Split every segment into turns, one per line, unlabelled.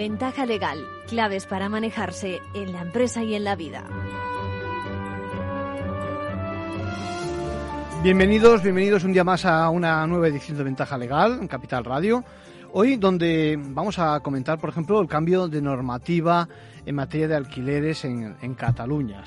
Ventaja legal, claves para manejarse en la empresa y en la vida.
Bienvenidos, bienvenidos un día más a una nueva edición de Ventaja Legal en Capital Radio. Hoy donde vamos a comentar, por ejemplo, el cambio de normativa en materia de alquileres en, Cataluña.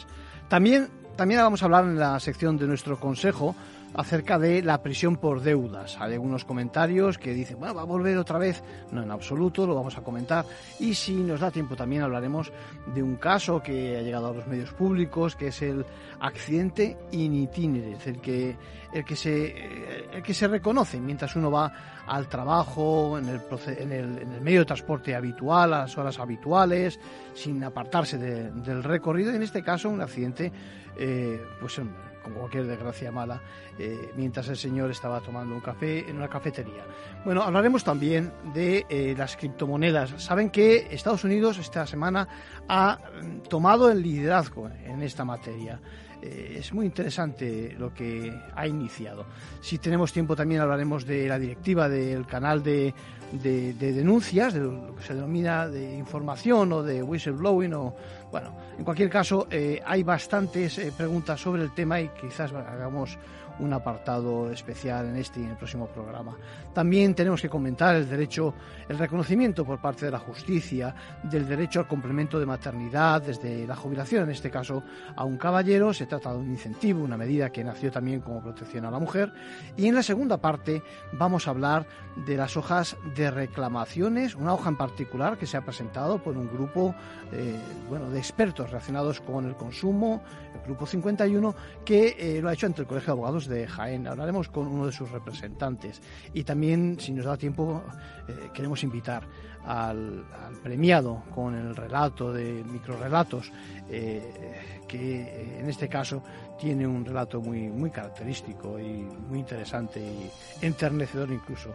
También, también vamos a hablar en la sección de nuestro consejo acerca de la prisión por deudas. Hay algunos comentarios que dicen, bueno, va a volver otra vez. No, en absoluto, lo vamos a comentar. Y si nos da tiempo también hablaremos de un caso que ha llegado a los medios públicos, que es el accidente in el que, el que, se, el que se reconoce mientras uno va al trabajo, en el, en el, en el medio de transporte habitual, a las horas habituales, sin apartarse del recorrido. Y en este caso, un accidente, eh, pues como cualquier desgracia mala, eh, mientras el señor estaba tomando un café en una cafetería. Bueno, hablaremos también de eh, las criptomonedas. Saben que Estados Unidos esta semana ha mm, tomado el liderazgo en esta materia. Eh, es muy interesante lo que ha iniciado. Si tenemos tiempo también hablaremos de la directiva del canal de, de, de denuncias, de lo que se denomina de información o de whistleblowing o bueno, en cualquier caso, eh, hay bastantes eh, preguntas sobre el tema y quizás hagamos un apartado especial en este y en el próximo programa. También tenemos que comentar el derecho, el reconocimiento por parte de la justicia del derecho al complemento de maternidad desde la jubilación, en este caso a un caballero. Se trata de un incentivo, una medida que nació también como protección a la mujer. Y en la segunda parte vamos a hablar de las hojas de reclamaciones, una hoja en particular que se ha presentado por un grupo eh, bueno, de expertos relacionados con el consumo, el Grupo 51, que eh, lo ha hecho ante el Colegio de Abogados de Jaén. Hablaremos con uno de sus representantes. Y también, si nos da tiempo, eh, queremos invitar al, premiado con el relato de microrelatos, eh, que en este caso tiene un relato muy, muy característico y muy interesante y enternecedor incluso.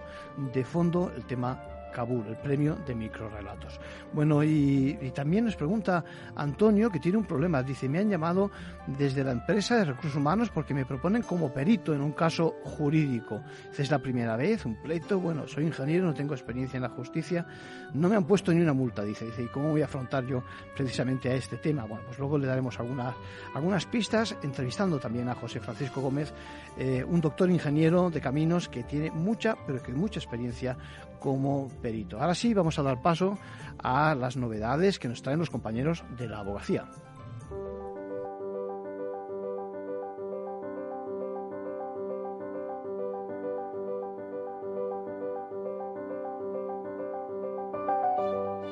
De fondo, el tema Kabul, el premio de microrelatos. Bueno, y, también nos pregunta Antonio, que tiene un problema. Dice, me han llamado desde la empresa de recursos humanos porque me proponen como perito en un caso jurídico. Es la primera vez, un pleito. Bueno, soy ingeniero, no tengo experiencia en la justicia. No me han puesto ni una multa, dice. Dice, ¿y cómo voy a afrontar yo precisamente a este tema? Bueno, pues luego le daremos algunas, algunas pistas, entrevistando también a José Francisco Gómez, eh, un doctor ingeniero de caminos que tiene mucha, pero que mucha experiencia como perito. Ahora sí, vamos a dar paso a las novedades que nos traen los compañeros de la abogacía.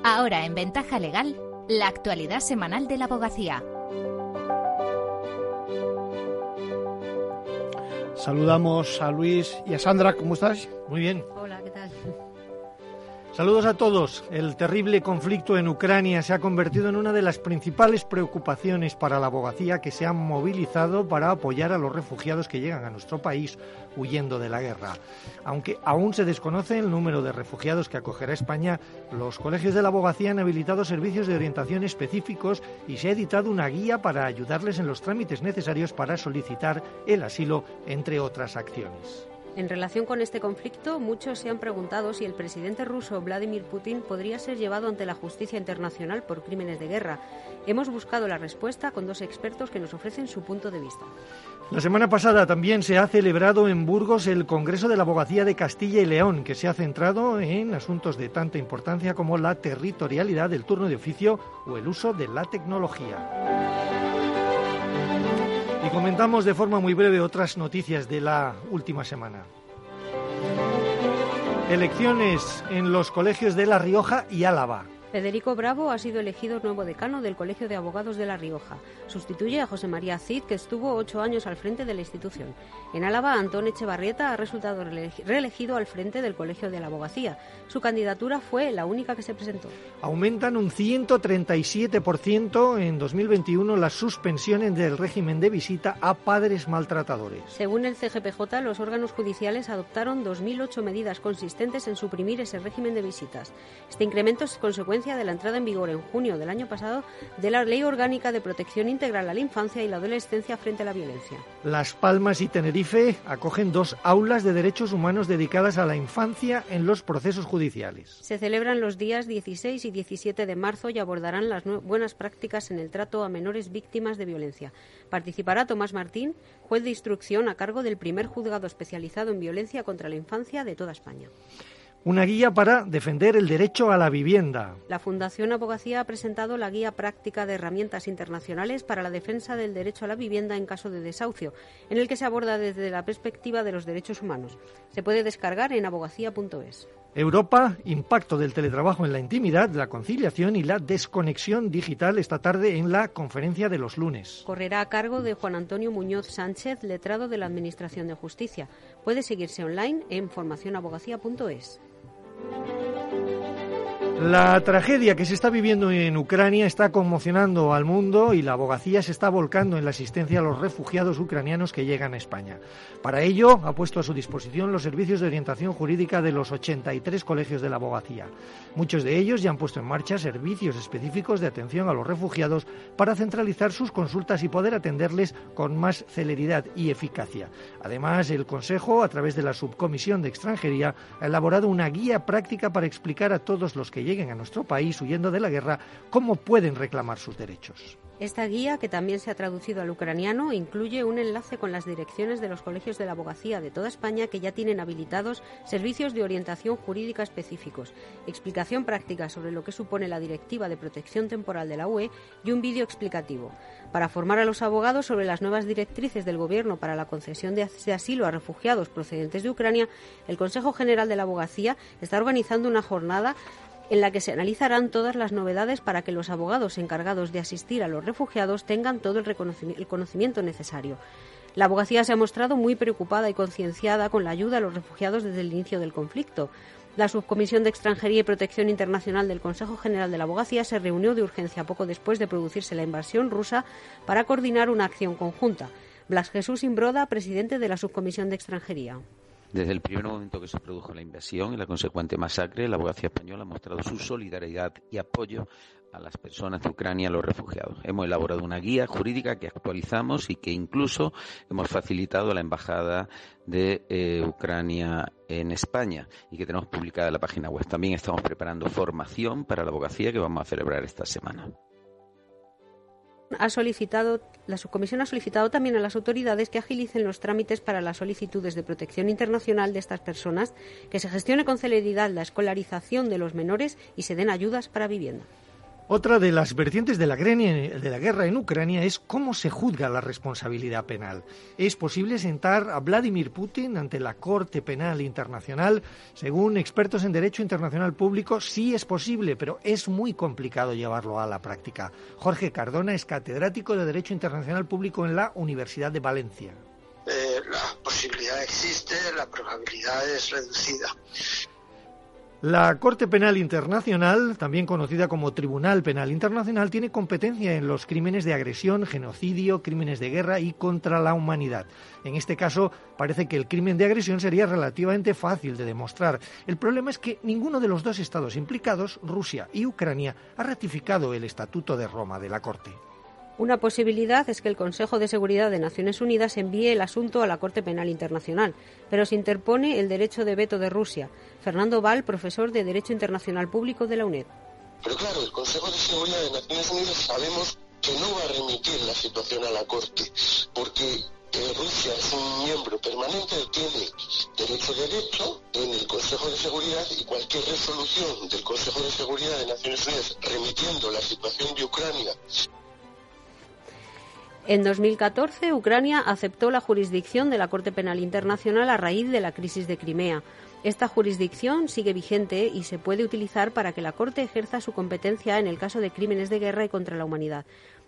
Ahora en Ventaja Legal, la actualidad semanal de la abogacía.
Saludamos a Luis y a Sandra, ¿cómo estás?
Muy bien. Saludos a todos. El terrible conflicto en Ucrania se ha convertido en una de las principales preocupaciones para la abogacía que se han movilizado para apoyar a los refugiados que llegan a nuestro país huyendo de la guerra. Aunque aún se desconoce el número de refugiados que acogerá España, los colegios de la abogacía han habilitado servicios de orientación específicos y se ha editado una guía para ayudarles en los trámites necesarios para solicitar el asilo, entre otras acciones.
En relación con este conflicto, muchos se han preguntado si el presidente ruso Vladimir Putin podría ser llevado ante la justicia internacional por crímenes de guerra. Hemos buscado la respuesta con dos expertos que nos ofrecen su punto de vista.
La semana pasada también se ha celebrado en Burgos el Congreso de la Abogacía de Castilla y León, que se ha centrado en asuntos de tanta importancia como la territorialidad del turno de oficio o el uso de la tecnología. Y comentamos de forma muy breve otras noticias de la última semana. Elecciones en los colegios de La Rioja y Álava.
Federico Bravo ha sido elegido nuevo decano del Colegio de Abogados de La Rioja. Sustituye a José María Cid, que estuvo ocho años al frente de la institución. En Álava, Antón Echevarrieta ha resultado reelegido al frente del Colegio de la Abogacía. Su candidatura fue la única que se presentó.
Aumentan un 137% en 2021 las suspensiones del régimen de visita a padres maltratadores.
Según el CGPJ, los órganos judiciales adoptaron 2.008 medidas consistentes en suprimir ese régimen de visitas. Este incremento es consecuencia consecuencia de la entrada en vigor en junio del año pasado de la Ley Orgánica de Protección Integral a la Infancia y la Adolescencia frente a la Violencia.
Las Palmas y Tenerife acogen dos aulas de derechos humanos dedicadas a la infancia en los procesos judiciales.
Se celebran los días 16 y 17 de marzo y abordarán las buenas prácticas en el trato a menores víctimas de violencia. Participará Tomás Martín, juez de instrucción a cargo del primer juzgado especializado en violencia contra la infancia de toda España
una guía para defender el derecho a la vivienda.
La Fundación Abogacía ha presentado la guía práctica de herramientas internacionales para la defensa del derecho a la vivienda en caso de desahucio, en el que se aborda desde la perspectiva de los derechos humanos. Se puede descargar en abogacía.es.
Europa, impacto del teletrabajo en la intimidad, la conciliación y la desconexión digital esta tarde en la conferencia de los lunes.
Correrá a cargo de Juan Antonio Muñoz Sánchez, letrado de la Administración de Justicia. Puede seguirse online en formacionabogacía.es. フフフフ。
La tragedia que se está viviendo en Ucrania está conmocionando al mundo y la abogacía se está volcando en la asistencia a los refugiados ucranianos que llegan a España. Para ello, ha puesto a su disposición los servicios de orientación jurídica de los 83 colegios de la abogacía. Muchos de ellos ya han puesto en marcha servicios específicos de atención a los refugiados para centralizar sus consultas y poder atenderles con más celeridad y eficacia. Además, el Consejo, a través de la Subcomisión de Extranjería, ha elaborado una guía práctica para explicar a todos los que lleguen a nuestro país huyendo de la guerra cómo pueden reclamar sus derechos.
Esta guía, que también se ha traducido al ucraniano, incluye un enlace con las direcciones de los colegios de la abogacía de toda España que ya tienen habilitados servicios de orientación jurídica específicos, explicación práctica sobre lo que supone la Directiva de Protección Temporal de la UE y un vídeo explicativo. Para formar a los abogados sobre las nuevas directrices del Gobierno para la concesión de asilo a refugiados procedentes de Ucrania, el Consejo General de la Abogacía está organizando una jornada en la que se analizarán todas las novedades para que los abogados encargados de asistir a los refugiados tengan todo el, conocimiento necesario. La abogacía se ha mostrado muy preocupada y concienciada con la ayuda a los refugiados desde el inicio del conflicto. La Subcomisión de Extranjería y Protección Internacional del Consejo General de la Abogacía se reunió de urgencia poco después de producirse la invasión rusa para coordinar una acción conjunta. Blas Jesús Imbroda, presidente de la Subcomisión de Extranjería.
Desde el primer momento que se produjo la invasión y la consecuente masacre, la abogacía española ha mostrado su solidaridad y apoyo a las personas de Ucrania, a los refugiados. Hemos elaborado una guía jurídica que actualizamos y que incluso hemos facilitado a la Embajada de eh, Ucrania en España y que tenemos publicada en la página web. También estamos preparando formación para la abogacía que vamos a celebrar esta semana
ha solicitado, la subcomisión ha solicitado también a las autoridades que agilicen los trámites para las solicitudes de protección internacional de estas personas, que se gestione con celeridad la escolarización de los menores y se den ayudas para vivienda.
Otra de las vertientes de la, guerra en Ucrania es cómo se juzga la responsabilidad penal. ¿Es posible sentar a Vladimir Putin ante la Corte Penal Internacional? Según expertos en Derecho Internacional Público, sí es posible, pero es muy complicado llevarlo a la práctica. Jorge Cardona es catedrático de Derecho Internacional Público en la Universidad de Valencia.
Eh, la posibilidad existe, la probabilidad es reducida.
La Corte Penal Internacional, también conocida como Tribunal Penal Internacional, tiene competencia en los crímenes de agresión, genocidio, crímenes de guerra y contra la humanidad. En este caso, parece que el crimen de agresión sería relativamente fácil de demostrar. El problema es que ninguno de los dos estados implicados, Rusia y Ucrania, ha ratificado el Estatuto de Roma de la Corte.
Una posibilidad es que el Consejo de Seguridad de Naciones Unidas envíe el asunto a la Corte Penal Internacional, pero se interpone el derecho de veto de Rusia. Fernando Val, profesor de Derecho Internacional Público de la UNED.
Pero claro, el Consejo de Seguridad de Naciones Unidas sabemos que no va a remitir la situación a la Corte, porque eh, Rusia es un miembro permanente, tiene derecho de veto en el Consejo de Seguridad y cualquier resolución del Consejo de Seguridad de Naciones Unidas remitiendo la situación de Ucrania
en 2014, Ucrania aceptó la jurisdicción de la Corte Penal Internacional a raíz de la crisis de Crimea. Esta jurisdicción sigue vigente y se puede utilizar para que la Corte ejerza su competencia en el caso de crímenes de guerra y contra la humanidad.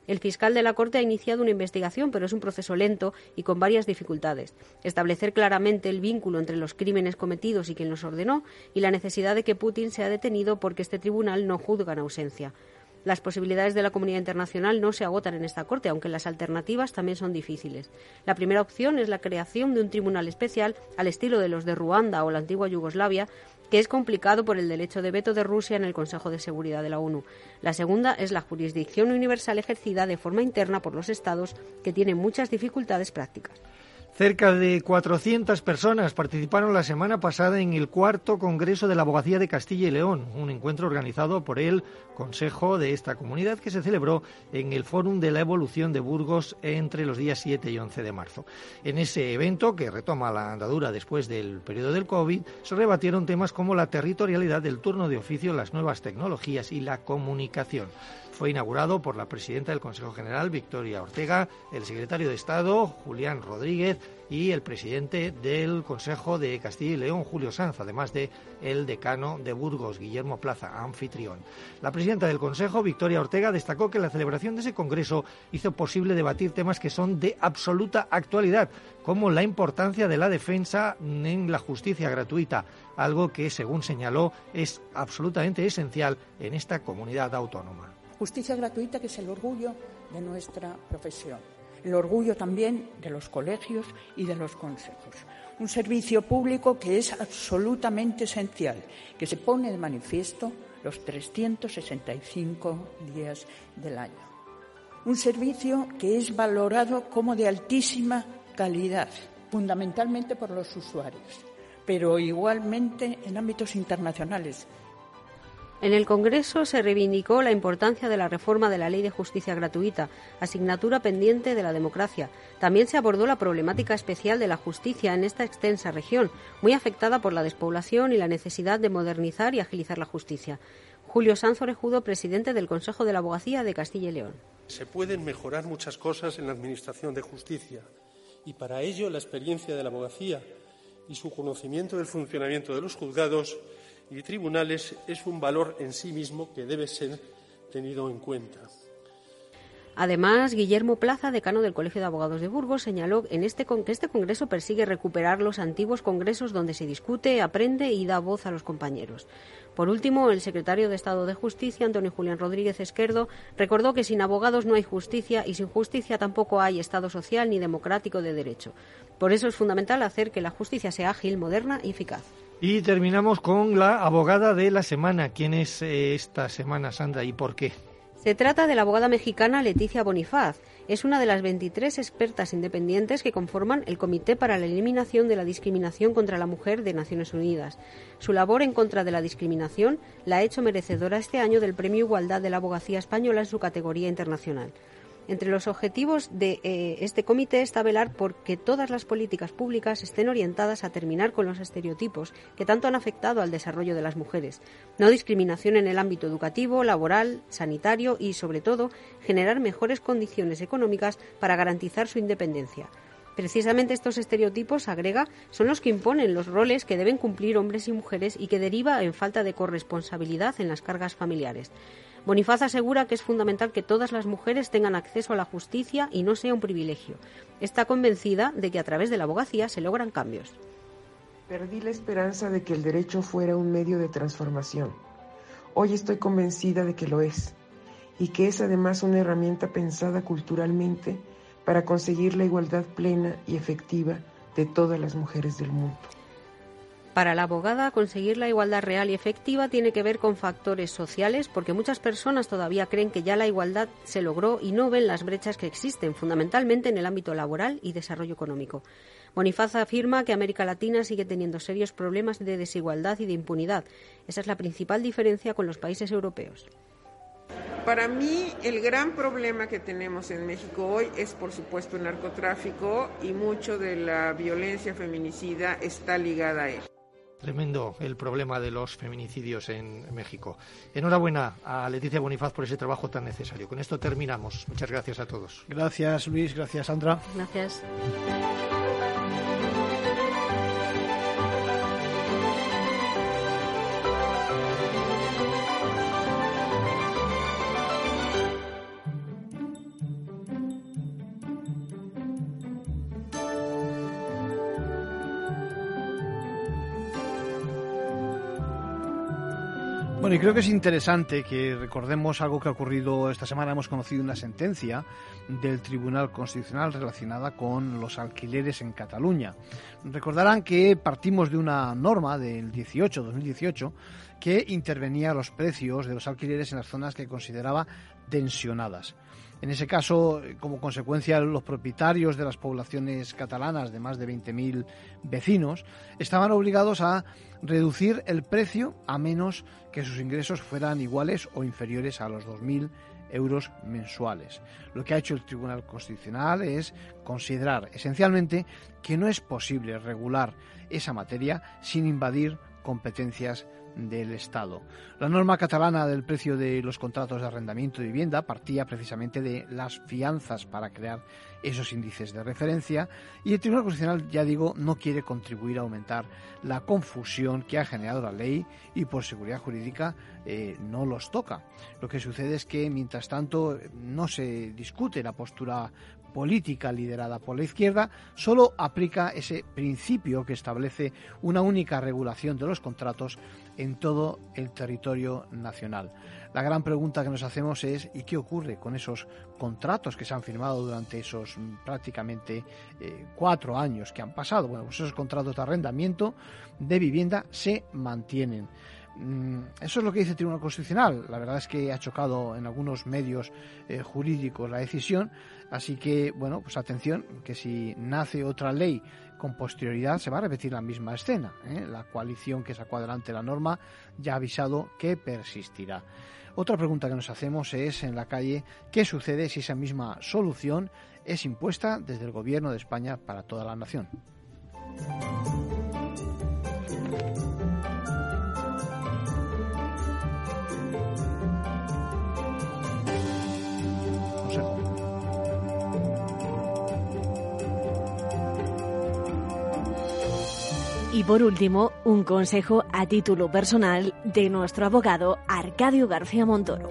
El fiscal de la Corte ha iniciado una investigación, pero es un proceso lento y con varias dificultades. Establecer claramente el vínculo entre los crímenes cometidos y quien los ordenó y la necesidad de que Putin sea detenido porque este tribunal no juzga en ausencia. Las posibilidades de la comunidad internacional no se agotan en esta Corte, aunque las alternativas también son difíciles. La primera opción es la creación de un tribunal especial al estilo de los de Ruanda o la antigua Yugoslavia, que es complicado por el derecho de veto de Rusia en el Consejo de Seguridad de la ONU. La segunda es la jurisdicción universal ejercida de forma interna por los Estados, que tiene muchas dificultades prácticas.
Cerca de 400 personas participaron la semana pasada en el cuarto Congreso de la Abogacía de Castilla y León, un encuentro organizado por el Consejo de esta comunidad que se celebró en el Fórum de la Evolución de Burgos entre los días 7 y 11 de marzo. En ese evento, que retoma la andadura después del periodo del COVID, se rebatieron temas como la territorialidad del turno de oficio, las nuevas tecnologías y la comunicación. Fue inaugurado por la presidenta del Consejo General, Victoria Ortega, el secretario de Estado, Julián Rodríguez, y el presidente del Consejo de Castilla y León, Julio Sanz, además de el decano de Burgos, Guillermo Plaza, anfitrión. La presidenta del Consejo, Victoria Ortega, destacó que la celebración de ese congreso hizo posible debatir temas que son de absoluta actualidad, como la importancia de la defensa en la justicia gratuita, algo que, según señaló, es absolutamente esencial en esta comunidad autónoma.
Justicia gratuita que es el orgullo de nuestra profesión, el orgullo también de los colegios y de los consejos. Un servicio público que es absolutamente esencial, que se pone de manifiesto los 365 días del año. Un servicio que es valorado como de altísima calidad, fundamentalmente por los usuarios, pero igualmente en ámbitos internacionales,
en el Congreso se reivindicó la importancia de la reforma de la Ley de Justicia Gratuita, asignatura pendiente de la democracia. También se abordó la problemática especial de la justicia en esta extensa región, muy afectada por la despoblación y la necesidad de modernizar y agilizar la justicia. Julio Sanz Orejudo, presidente del Consejo de la Abogacía de Castilla y León.
Se pueden mejorar muchas cosas en la Administración de Justicia y para ello la experiencia de la abogacía y su conocimiento del funcionamiento de los juzgados y tribunales es un valor en sí mismo que debe ser tenido en cuenta.
Además, Guillermo Plaza, decano del Colegio de Abogados de Burgos, señaló en este que este Congreso persigue recuperar los antiguos congresos donde se discute, aprende y da voz a los compañeros. Por último, el secretario de Estado de Justicia, Antonio Julián Rodríguez Esquerdo, recordó que sin abogados no hay justicia y sin justicia tampoco hay Estado social ni democrático de derecho. Por eso es fundamental hacer que la justicia sea ágil, moderna y eficaz.
Y terminamos con la abogada de la semana. ¿Quién es eh, esta semana, Sandra, y por qué?
Se trata de la abogada mexicana Leticia Bonifaz. Es una de las 23 expertas independientes que conforman el Comité para la Eliminación de la Discriminación contra la Mujer de Naciones Unidas. Su labor en contra de la discriminación la ha hecho merecedora este año del Premio Igualdad de la Abogacía Española en su categoría internacional. Entre los objetivos de eh, este comité está velar por que todas las políticas públicas estén orientadas a terminar con los estereotipos que tanto han afectado al desarrollo de las mujeres. No discriminación en el ámbito educativo, laboral, sanitario y, sobre todo, generar mejores condiciones económicas para garantizar su independencia. Precisamente estos estereotipos, agrega, son los que imponen los roles que deben cumplir hombres y mujeres y que deriva en falta de corresponsabilidad en las cargas familiares. Bonifaz asegura que es fundamental que todas las mujeres tengan acceso a la justicia y no sea un privilegio. Está convencida de que a través de la abogacía se logran cambios.
Perdí la esperanza de que el derecho fuera un medio de transformación. Hoy estoy convencida de que lo es y que es además una herramienta pensada culturalmente para conseguir la igualdad plena y efectiva de todas las mujeres del mundo.
Para la abogada, conseguir la igualdad real y efectiva tiene que ver con factores sociales, porque muchas personas todavía creen que ya la igualdad se logró y no ven las brechas que existen, fundamentalmente en el ámbito laboral y desarrollo económico. Bonifaz afirma que América Latina sigue teniendo serios problemas de desigualdad y de impunidad. Esa es la principal diferencia con los países europeos.
Para mí, el gran problema que tenemos en México hoy es, por supuesto, el narcotráfico y mucho de la violencia feminicida está ligada a él.
Tremendo el problema de los feminicidios en México. Enhorabuena a Leticia Bonifaz por ese trabajo tan necesario. Con esto terminamos. Muchas gracias a todos.
Gracias Luis, gracias Sandra.
Gracias.
Bueno, y creo que es interesante que recordemos algo que ha ocurrido esta semana. Hemos conocido una sentencia del Tribunal Constitucional relacionada con los alquileres en Cataluña. Recordarán que partimos de una norma del 18, 2018, que intervenía los precios de los alquileres en las zonas que consideraba tensionadas. En ese caso, como consecuencia, los propietarios de las poblaciones catalanas de más de 20.000 vecinos estaban obligados a reducir el precio a menos que sus ingresos fueran iguales o inferiores a los 2.000 euros mensuales. Lo que ha hecho el Tribunal Constitucional es considerar esencialmente que no es posible regular esa materia sin invadir competencias del Estado. La norma catalana del precio de los contratos de arrendamiento de vivienda partía precisamente de las fianzas para crear esos índices de referencia y el Tribunal Constitucional, ya digo, no quiere contribuir a aumentar la confusión que ha generado la ley y por seguridad jurídica eh, no los toca. Lo que sucede es que mientras tanto no se discute la postura política liderada por la izquierda solo aplica ese principio que establece una única regulación de los contratos en todo el territorio nacional. La gran pregunta que nos hacemos es ¿y qué ocurre con esos contratos que se han firmado durante esos mm, prácticamente eh, cuatro años que han pasado? Bueno, pues esos contratos de arrendamiento de vivienda se mantienen. Mm, eso es lo que dice el Tribunal Constitucional. La verdad es que ha chocado en algunos medios eh, jurídicos la decisión. Así que, bueno, pues atención, que si nace otra ley con posterioridad se va a repetir la misma escena. ¿eh? La coalición que sacó adelante la norma ya ha avisado que persistirá. Otra pregunta que nos hacemos es en la calle, ¿qué sucede si esa misma solución es impuesta desde el Gobierno de España para toda la nación?
Y por último, un consejo a título personal de nuestro abogado Arcadio García Montoro.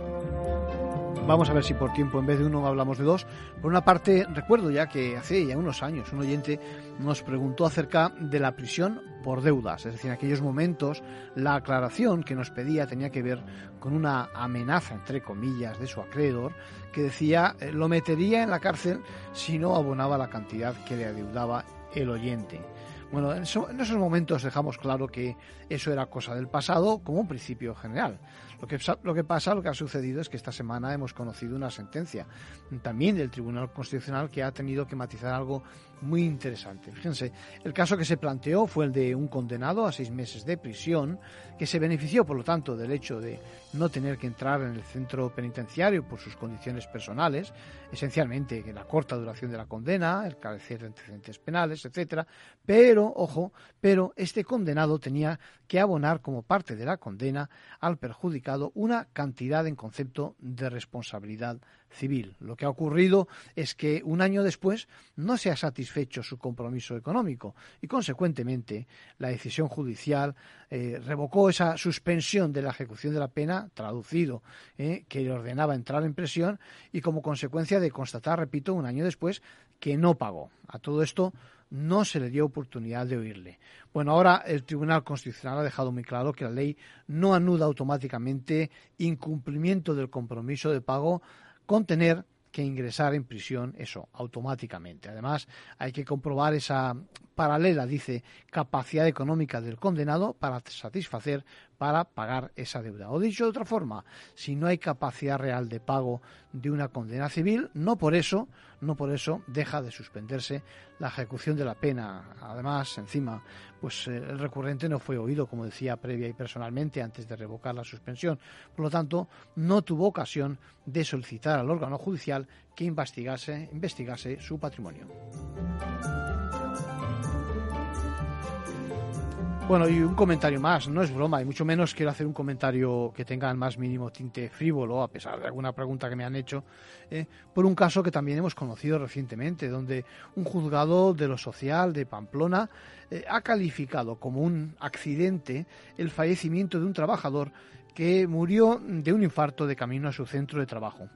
Vamos a ver si por tiempo en vez de uno hablamos de dos. Por una parte, recuerdo ya que hace ya unos años un oyente nos preguntó acerca de la prisión por deudas. Es decir, en aquellos momentos la aclaración que nos pedía tenía que ver con una amenaza, entre comillas, de su acreedor que decía eh, lo metería en la cárcel si no abonaba la cantidad que le adeudaba el oyente. Bueno, en, esos momentos dejamos claro que eso era cosa del pasado como un principio general. Lo que, lo que pasa, lo que ha sucedido es que esta semana hemos conocido una sentencia también del Tribunal Constitucional que ha tenido que matizar algo muy interesante. Fíjense, el caso que se planteó fue el de un condenado a seis meses de prisión que se benefició, por lo tanto, del hecho de no tener que entrar en el centro penitenciario por sus condiciones personales, esencialmente la corta duración de la condena, el carecer de antecedentes penales, etcétera. Pero, ojo, pero este condenado tenía que abonar como parte de la condena al perjudicado una cantidad en concepto de responsabilidad civil. Lo que ha ocurrido es que un año después no se ha satisfecho su compromiso económico y, consecuentemente, la decisión judicial eh, revocó esa suspensión de la ejecución de la pena, traducido, eh, que le ordenaba entrar en prisión y, como consecuencia de constatar, repito, un año después, que no pagó. A todo esto no se le dio oportunidad de oírle. Bueno, ahora el Tribunal Constitucional ha dejado muy claro que la ley no anuda automáticamente incumplimiento del compromiso de pago con tener que ingresar en prisión, eso, automáticamente. Además, hay que comprobar esa paralela, dice, capacidad económica del condenado para satisfacer, para pagar esa deuda. O dicho de otra forma, si no hay capacidad real de pago de una condena civil, no por eso, no por eso deja de suspenderse la ejecución de la pena. Además, encima, pues eh, el recurrente no fue oído, como decía previa y personalmente, antes de revocar la suspensión. Por lo tanto, no tuvo ocasión de solicitar al órgano judicial que investigase, investigase su patrimonio. Bueno, y un comentario más, no es broma, y mucho menos quiero hacer un comentario que tenga el más mínimo tinte frívolo, a pesar de alguna pregunta que me han hecho, eh, por un caso que también hemos conocido recientemente, donde un juzgado de lo social de Pamplona eh, ha calificado como un accidente el fallecimiento de un trabajador que murió de un infarto de camino a su centro de trabajo.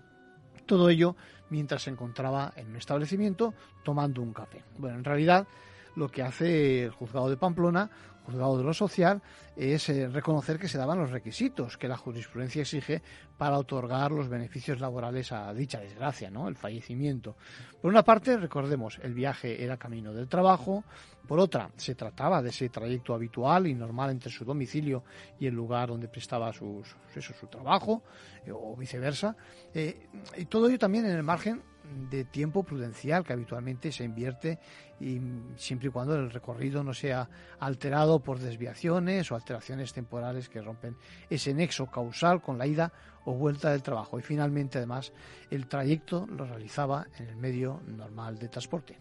Todo ello mientras se encontraba en un establecimiento tomando un café. Bueno, en realidad lo que hace el juzgado de Pamplona de lo social es eh, reconocer que se daban los requisitos que la jurisprudencia exige para otorgar los beneficios laborales a dicha desgracia, ¿no? El fallecimiento. Por una parte, recordemos, el viaje era camino del trabajo, por otra, se trataba de ese trayecto habitual y normal entre su domicilio y el lugar donde prestaba sus, su trabajo, eh, o viceversa. Eh, y todo ello también en el margen de tiempo prudencial que habitualmente se invierte y siempre y cuando el recorrido no sea alterado por desviaciones o alteraciones temporales que rompen ese nexo causal con la ida o vuelta del trabajo. Y finalmente, además, el trayecto lo realizaba en el medio normal de transporte.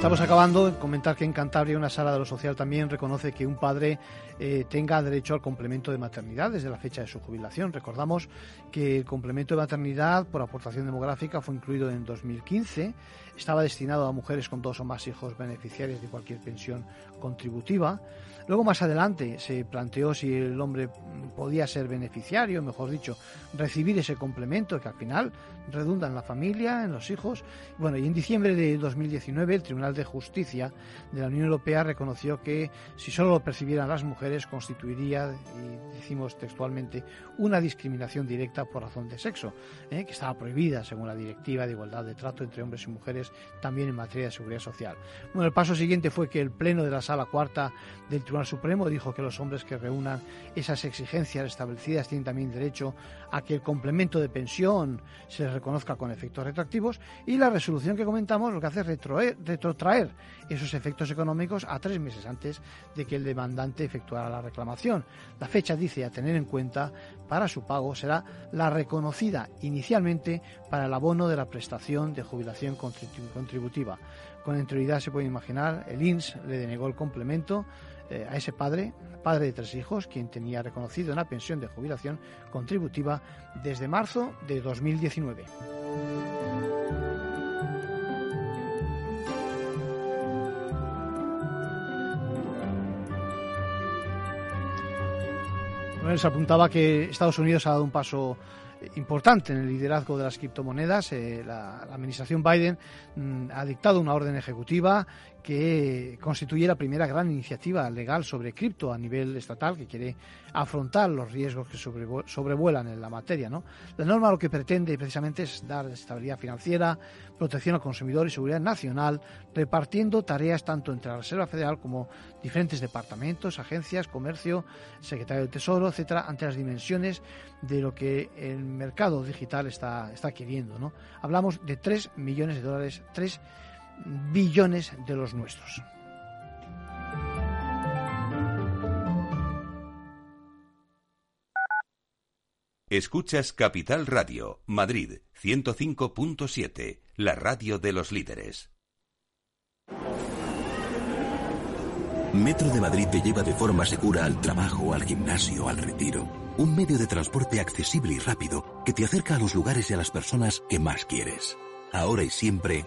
Estamos acabando. Comentar que en Cantabria una sala de lo social también reconoce que un padre eh, tenga derecho al complemento de maternidad desde la fecha de su jubilación. Recordamos que el complemento de maternidad por aportación demográfica fue incluido en 2015. Estaba destinado a mujeres con dos o más hijos beneficiarias de cualquier pensión contributiva. Luego más adelante se planteó si el hombre podía ser beneficiario, mejor dicho, recibir ese complemento que al final redunda en la familia, en los hijos. Bueno, y en diciembre de 2019 el Tribunal de Justicia de la Unión Europea reconoció que si solo lo percibieran las mujeres constituiría, y decimos textualmente, una discriminación directa por razón de sexo, ¿eh? que estaba prohibida según la Directiva de Igualdad de Trato entre Hombres y Mujeres también en materia de seguridad social. Bueno, el paso siguiente fue que el Pleno de la Sala Cuarta del Tribunal Supremo dijo que los hombres que reúnan esas exigencias establecidas tienen también derecho a que el complemento de pensión se les reconozca con efectos retroactivos y la resolución que comentamos lo que hace es retrotraer esos efectos económicos a tres meses antes de que el demandante efectuara la reclamación. La fecha dice a tener en cuenta para su pago será la reconocida inicialmente para el abono de la prestación de jubilación contributiva. Con anterioridad se puede imaginar, el INS le denegó el complemento eh, a ese padre, padre de tres hijos, quien tenía reconocido una pensión de jubilación contributiva desde marzo de 2019. Se apuntaba que Estados Unidos ha dado un paso importante en el liderazgo de las criptomonedas. Eh, la, administración Biden mm, ha dictado una orden ejecutiva que constituye la primera gran iniciativa legal sobre cripto a nivel estatal que quiere afrontar los riesgos que sobrevuelan en la materia. La norma lo que pretende precisamente es dar estabilidad financiera, protección al consumidor y seguridad nacional, repartiendo tareas tanto entre la Reserva Federal como diferentes departamentos, agencias, comercio, secretario del Tesoro, etcétera, ante las dimensiones de lo que el mercado digital está, está adquiriendo. Hablamos de 3 millones de dólares, 3 billones de los nuestros.
Escuchas Capital Radio, Madrid 105.7, la radio de los líderes.
Metro de Madrid te lleva de forma segura al trabajo, al gimnasio, al retiro. Un medio de transporte accesible y rápido que te acerca a los lugares y a las personas que más quieres. Ahora y siempre,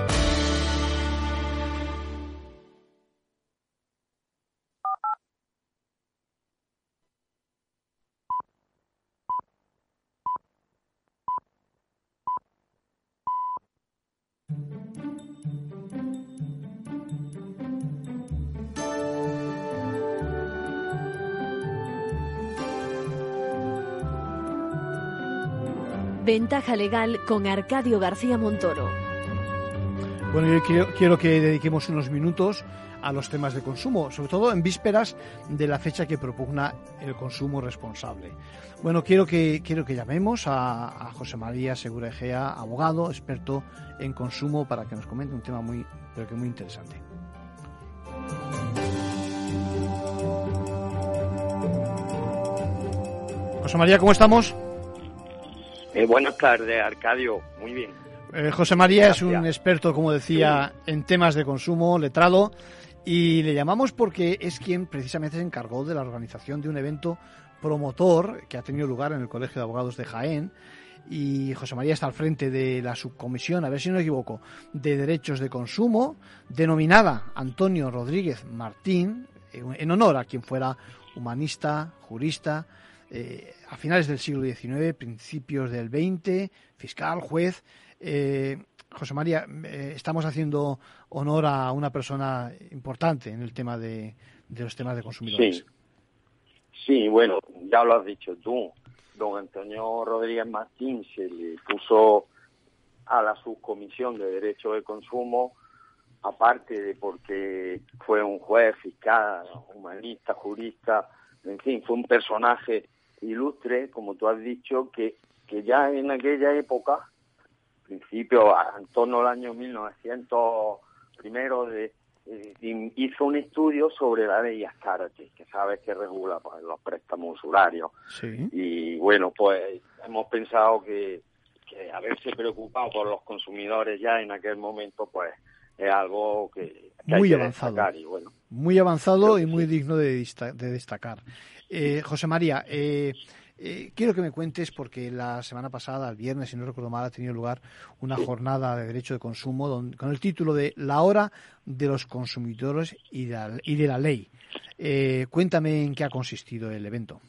Ventaja legal con Arcadio García Montoro.
Bueno, yo quiero, quiero que dediquemos unos minutos a los temas de consumo, sobre todo en vísperas de la fecha que propugna el consumo responsable. Bueno, quiero que, quiero que llamemos a, José María Segura Egea, abogado, experto en consumo, para que nos comente un tema muy, pero que muy interesante. José María, ¿cómo estamos?
Eh, buenas tardes, Arcadio. Muy bien.
Eh, José María
Gracias.
es un experto, como decía, en temas de consumo, letrado, y le llamamos porque es quien precisamente se encargó de la organización de un evento promotor que ha tenido lugar en el Colegio de Abogados de Jaén. Y José María está al frente de la subcomisión, a ver si no me equivoco, de derechos de consumo, denominada Antonio Rodríguez Martín, en en honor a quien fuera humanista, jurista, eh, a finales del siglo XIX, principios del XX, fiscal, juez. Eh, José María, eh, estamos haciendo honor a una persona importante en el tema de, de los temas de consumidores.
Sí. Sí, bueno, ya lo has dicho tú. Don Antonio Rodríguez Martín se le puso a la subcomisión de Derecho de Consumo, aparte de porque fue un juez, fiscal, humanista, jurista, en fin, fue un personaje ilustre, como tú has dicho, que, que ya en aquella época, principio, en torno al año 1900, primero, de, eh, hizo un estudio sobre la ley Azcárate, que sabes que regula pues, los préstamos usurarios.
Sí.
Y bueno, pues hemos pensado que, que haberse preocupado por los consumidores ya en aquel momento, pues es algo que, que hay
Muy
que
avanzado.
Y bueno,
Muy avanzado y muy digno de destacar. Eh, José María, eh, eh, quiero que me cuentes, porque la semana pasada, el viernes, si no recuerdo mal, ha tenido lugar una jornada de derecho de consumo con el título de La hora de los consumidores y de la, y de la ley. Eh, cuéntame en qué ha consistido el evento.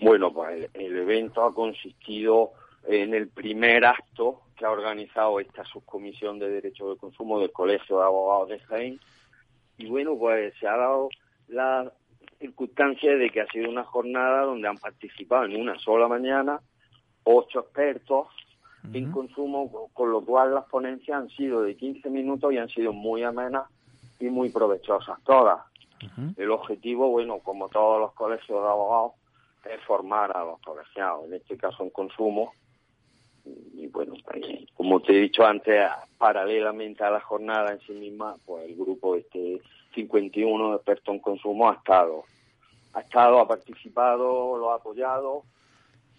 Bueno, pues el, el evento ha consistido en el primer acto que ha organizado esta subcomisión de derechos de consumo del Colegio de Abogados de Jaén. Y bueno, pues se ha dado la circunstancia de que ha sido una jornada donde han participado en una sola mañana ocho expertos en consumo, con- lo cual las ponencias han sido de 15 minutos y han sido muy amenas y muy provechosas todas. El objetivo, bueno, como todos los colegios de abogados, es formar a los colegiados, en este caso en consumo. Y bueno, pues, como te he dicho antes, paralelamente a la jornada en sí misma, pues el grupo este 51 de expertos en consumo ha estado, ha estado, ha participado, lo ha apoyado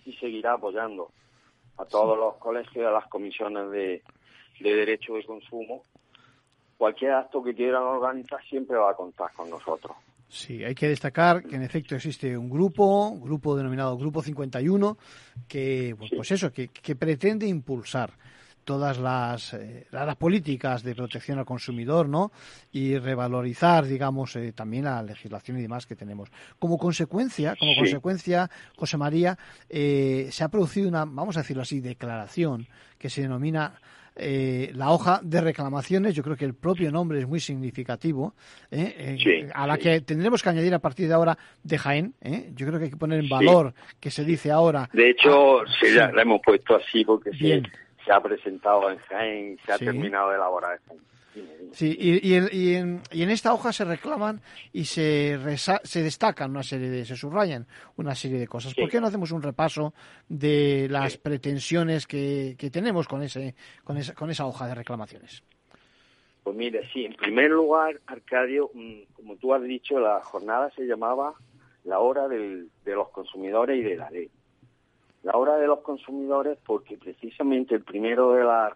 y seguirá apoyando a todos los colegios y a las comisiones de, de derecho de consumo. Cualquier acto que quieran organizar siempre va a contar con nosotros.
Sí, hay que destacar que en efecto existe un grupo, un grupo denominado Grupo 51, que, pues, pues eso, que, que pretende impulsar todas las, eh, las políticas de protección al consumidor, ¿no? Y revalorizar, digamos, eh, también la legislación y demás que tenemos. Como consecuencia, como
Sí.
consecuencia, José María, eh, se ha producido una, vamos a decirlo así, declaración que se denomina eh, la hoja de reclamaciones. Yo creo que el propio nombre es muy significativo, ¿eh? Eh,
Sí,
a la
sí.
que tendremos que añadir a partir de ahora de Jaén. ¿eh? Yo creo que hay que poner en
Sí.
valor que se dice ahora.
De hecho,
Ah,
sí,
sí.
la la hemos puesto así porque se. Se ha presentado en Jaén, se ha
Sí.
terminado de elaborar. en.
Sí, y, y en, y en- y en esta hoja se reclaman y se, resa- se destacan una serie de, se subrayan una serie de cosas. ¿Por qué no hacemos un repaso de las pretensiones que, que tenemos con ese, con esa, con esa hoja de reclamaciones?
Pues mire, sí, en primer lugar, Arcadio, mm, como tú has dicho, la jornada se llamaba la hora del- de los consumidores y de la ley. La hora de los consumidores porque precisamente el primero de las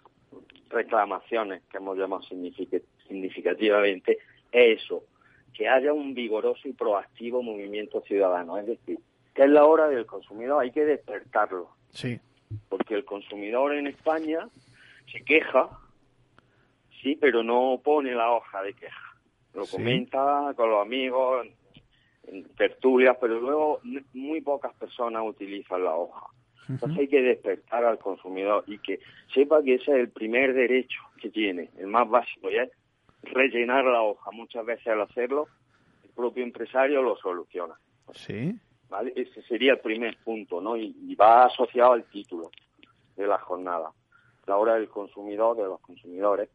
reclamaciones que hemos llamado signific- significativamente es eso, que haya un vigoroso y proactivo movimiento ciudadano. Es decir, que es la hora del consumidor, hay que despertarlo.
Sí.
Porque el consumidor en España se queja, sí, pero no pone la hoja de queja. Lo
Sí.
comenta con los amigos, en tertulias, pero luego muy pocas personas utilizan la hoja. Entonces hay que despertar al consumidor y que sepa que ese es el primer derecho que tiene, el más básico, ya es rellenar la hoja. Muchas veces al hacerlo, el propio empresario lo soluciona.
Sí.
¿vale? Ese sería el primer punto, ¿no? Y, y va asociado al título de la jornada, la hora del consumidor, de los consumidores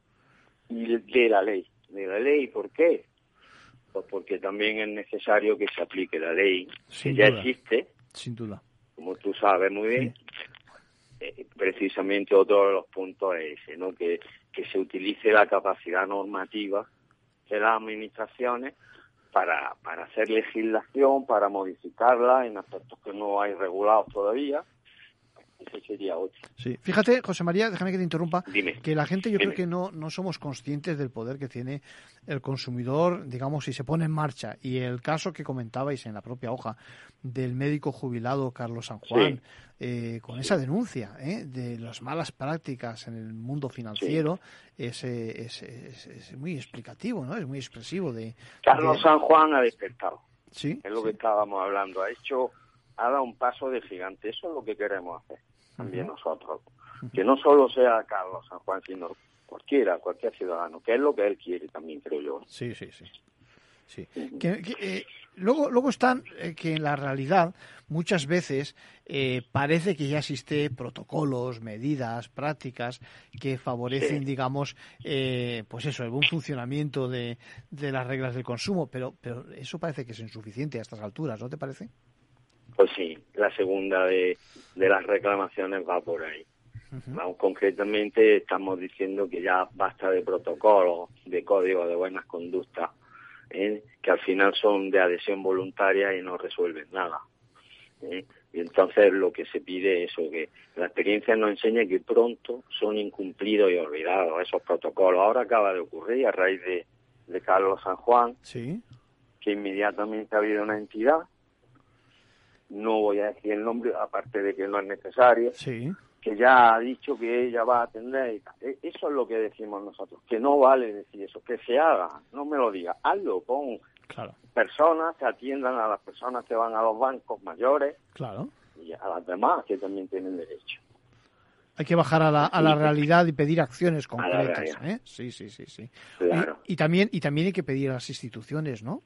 y de la ley. De la ley, ¿por qué? Pues porque también es necesario que se aplique la ley,
Sin
que ya
duda.
existe,
Sin duda.
Como tú sabes muy bien. Eh, precisamente otro de los puntos es ese, ¿no? Que, que se utilice la capacidad normativa de las administraciones para, para hacer legislación, para modificarla en aspectos que no hay regulados todavía. Ese sería otro.
Sí. Fíjate, José María, déjame que te interrumpa,
Dime.
que la gente yo
Dime.
creo que no, no somos conscientes del poder que tiene el consumidor, digamos, si se pone en marcha. Y el caso que comentabais en la propia hoja del médico jubilado Carlos San Juan, eh, con esa denuncia ¿eh? de las malas prácticas en el mundo financiero, es, es, es- es muy explicativo, ¿no? Es muy expresivo de...
Carlos
de-
San Juan ha despertado.
Sí,
Es lo que estábamos hablando. Ha hecho, ha dado un paso de gigante. Eso es lo que queremos hacer también nosotros. Que no solo sea Carlos San Juan, sino cualquiera, cualquier ciudadano, que es lo que él quiere también, creo yo.
Sí, sí, sí. Sí. Que- que, eh, luego, luego están eh, que en la realidad muchas veces eh, parece que ya existe protocolos, medidas, prácticas que favorecen,
Sí.
digamos, eh, pues eso, el buen funcionamiento de, de las reglas del consumo, pero, pero eso parece que es insuficiente a estas alturas, ¿no te parece?
Pues sí, la segunda de, de las reclamaciones va por ahí. Vamos, concretamente estamos diciendo que ya basta de protocolos, de códigos de buenas conductas, ¿eh? que al final son de adhesión voluntaria y no resuelven nada. ¿eh? Y entonces lo que se pide es eso, que la experiencia nos enseña que pronto son incumplidos y olvidados esos protocolos. Ahora acaba de ocurrir a raíz de, de Carlos San Juan,
Sí.
que inmediatamente ha habido una entidad, no voy a decir el nombre, aparte de que no es necesario,
Sí.
que ya ha dicho que ella va a atender. E- Eso es lo que decimos nosotros, que no vale decir eso, que se haga, no me lo diga, hazlo, pon
Claro.
personas que atiendan a las personas que van a los bancos mayores
Claro.
y a las demás que también tienen derecho.
Hay que bajar a la, a la realidad y pedir acciones concretas. ¿eh? Sí, sí, sí, sí.
Claro.
Y, y también y también hay que pedir a las instituciones, ¿no?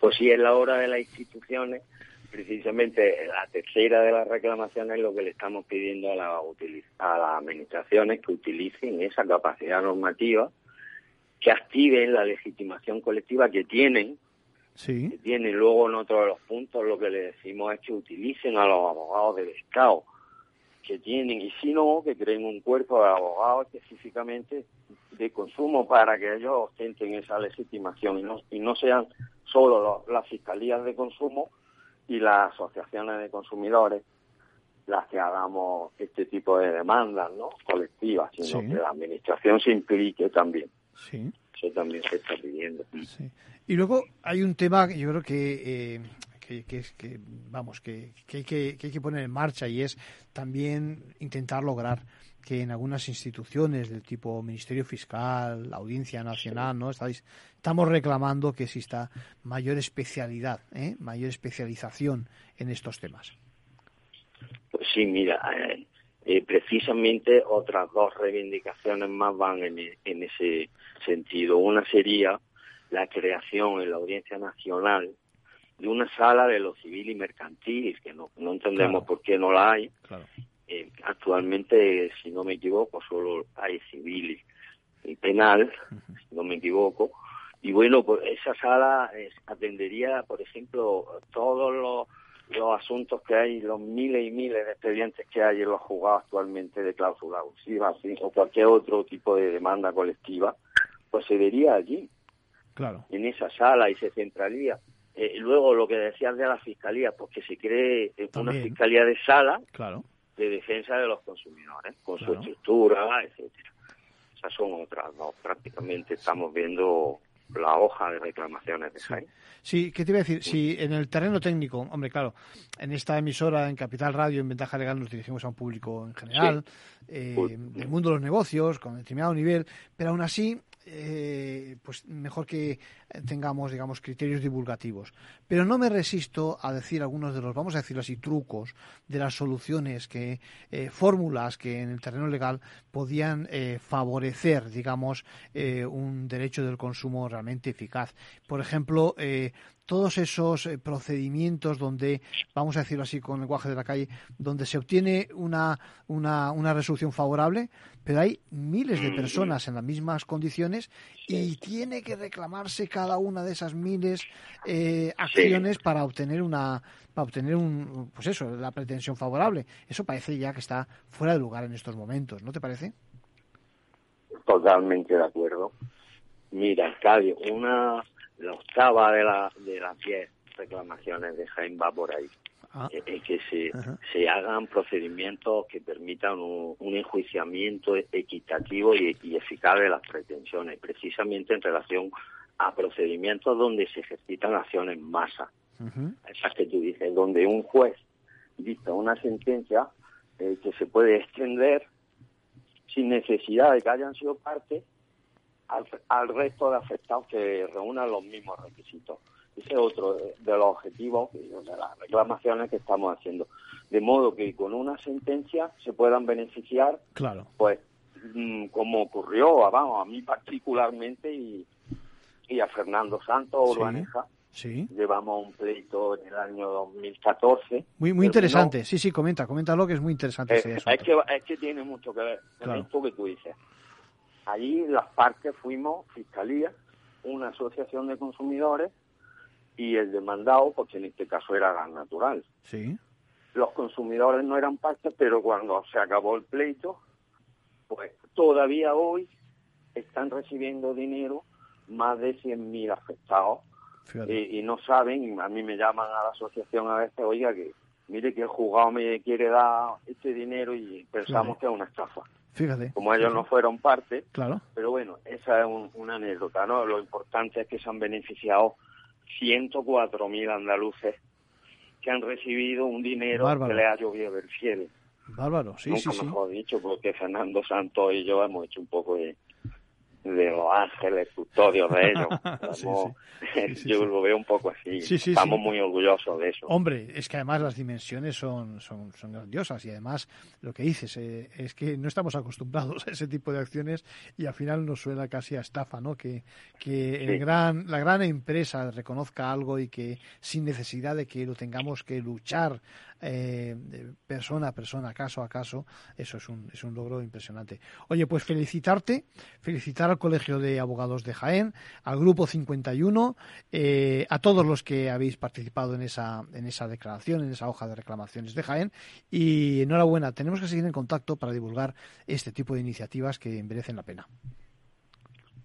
Pues sí, es la hora de las instituciones, precisamente la tercera de las reclamaciones es lo que le estamos pidiendo a, la a las administraciones que utilicen esa capacidad normativa, que activen la legitimación colectiva que tienen,
Sí.
que tienen luego en otro de los puntos lo que le decimos es que utilicen a los abogados del Estado que tienen y si no que creen un cuerpo de abogados específicamente de consumo para que ellos ostenten esa legitimación y no, y no sean solo los- las fiscalías de consumo y las asociaciones de consumidores las que hagamos este tipo de demandas no colectivas sino
Sí.
que la administración se implique también
Sí.
eso también se está pidiendo
Y luego hay un tema que yo creo que, eh, que, que es que vamos que, que hay que, que hay que poner en marcha y es también intentar lograr que en algunas instituciones del tipo Ministerio Fiscal, la Audiencia Nacional, ¿no? Estáis, estamos reclamando que exista mayor especialidad, ¿eh? mayor especialización en estos temas.
Pues sí, mira, eh, eh, precisamente otras dos reivindicaciones más van en, en ese sentido. Una sería la creación en la Audiencia Nacional de una sala de lo civil y mercantil, que no, no entendemos
Claro.
por qué no la hay.
Claro.
Eh, actualmente, si no me equivoco, solo hay civil y, penal, si no me equivoco. Y bueno, pues esa sala atendería, por ejemplo, todos los, los asuntos que hay, los miles y miles de expedientes que hay en los juzgados actualmente de cláusula abusiva sí, o cualquier otro tipo de demanda colectiva, pues se vería allí,
Claro.
en esa sala y se centraría. Eh, luego, lo que decías de la fiscalía, pues que se cree una
También.
fiscalía de sala
Claro.
De defensa de los consumidores, con
Claro.
su estructura, etcétera. Esas son otras dos. Prácticamente estamos viendo la hoja de reclamaciones de Jaén.
Sí, ¿qué te iba a decir? Si en el terreno técnico, hombre, claro, en esta emisora, en Capital Radio, en Ventaja Legal, nos dirigimos a un público en general, eh, del mundo de los negocios, con determinado nivel, pero aún así eh, pues mejor que tengamos, digamos, criterios divulgativos. Pero no me resisto a decir algunos de los, vamos a decirlo así, trucos de las soluciones, que eh, fórmulas que en el terreno legal podían eh, favorecer, digamos, un derecho del consumo realmente eficaz. Por ejemplo, todos esos procedimientos donde, vamos a decirlo así con lenguaje de la calle, donde se obtiene una, una, una resolución favorable, pero hay miles de personas en las mismas condiciones y tiene que reclamarse cada una de esas miles eh, acciones para obtener una para obtener un pues eso la pretensión favorable. Eso parece ya que está fuera de lugar en estos momentos no te parece
totalmente de acuerdo. Mira Arcadio una la octava de la de las diez reclamaciones de Jaime va por ahí Ah. es eh, que se, se hagan procedimientos que permitan un, enjuiciamiento equitativo y, eficaz de las pretensiones, precisamente en relación a procedimientos donde se ejercitan acciones en masa. Esas que tú dices, donde un juez dicta una sentencia eh, que se puede extender sin necesidad de que hayan sido parte al, al resto de afectados que reúnan los mismos requisitos. Ese es otro de, los objetivos, de las reclamaciones que estamos haciendo. De modo que con una sentencia se puedan beneficiar,
claro.
pues, mm, como ocurrió, vamos, a mí particularmente y, y a Fernando Santos Urbaneja.
Sí.
Llevamos un pleito en el año 2014.
Muy muy interesante. Sí, sí, comenta, coméntalo que es muy interesante.
Eh, es, que, es que tiene mucho que ver con esto que tú dices. Allí las partes fuimos, Fiscalía, una asociación de consumidores, y el demandado, porque en este caso era gas natural.
Sí.
Los consumidores no eran parte, pero cuando se acabó el pleito, pues todavía hoy están recibiendo dinero más de 100.000 afectados y, no saben, a mí me llaman a la asociación a veces, oiga, que mire que el juzgado me quiere dar este dinero y pensamos que es una estafa.
Fíjate.
Como ellos no fueron parte,
claro.
pero bueno, esa es una anécdota, ¿no? Lo importante es que se han beneficiado 104.000 andaluces que han recibido un dinero que le ha llovido del cielo.
Bárbaro, sí,
Nunca
sí,
mejor dicho, porque Fernando Santos y yo hemos hecho un poco de, de los ángeles custodios de ellos. yo lo veo un poco así. Estamos muy orgullosos de eso.
Hombre, es que además las dimensiones son, son, son grandiosas y además lo que dices eh, es que no estamos acostumbrados a ese tipo de acciones y al final nos suena casi a estafa, ¿no? Que, que el gran, la gran empresa reconozca algo y que sin necesidad de que lo tengamos que luchar eh, persona a persona, caso a caso, eso es un, es un logro impresionante. Oye, pues felicitarte, felicitar al Colegio de Abogados de Jaén, al Grupo 51, eh, a todos los que habéis participado en esa, en esa declaración, en esa hoja de reclamaciones de Jaén, y enhorabuena, tenemos que seguir en contacto para divulgar este tipo de iniciativas que merecen la pena.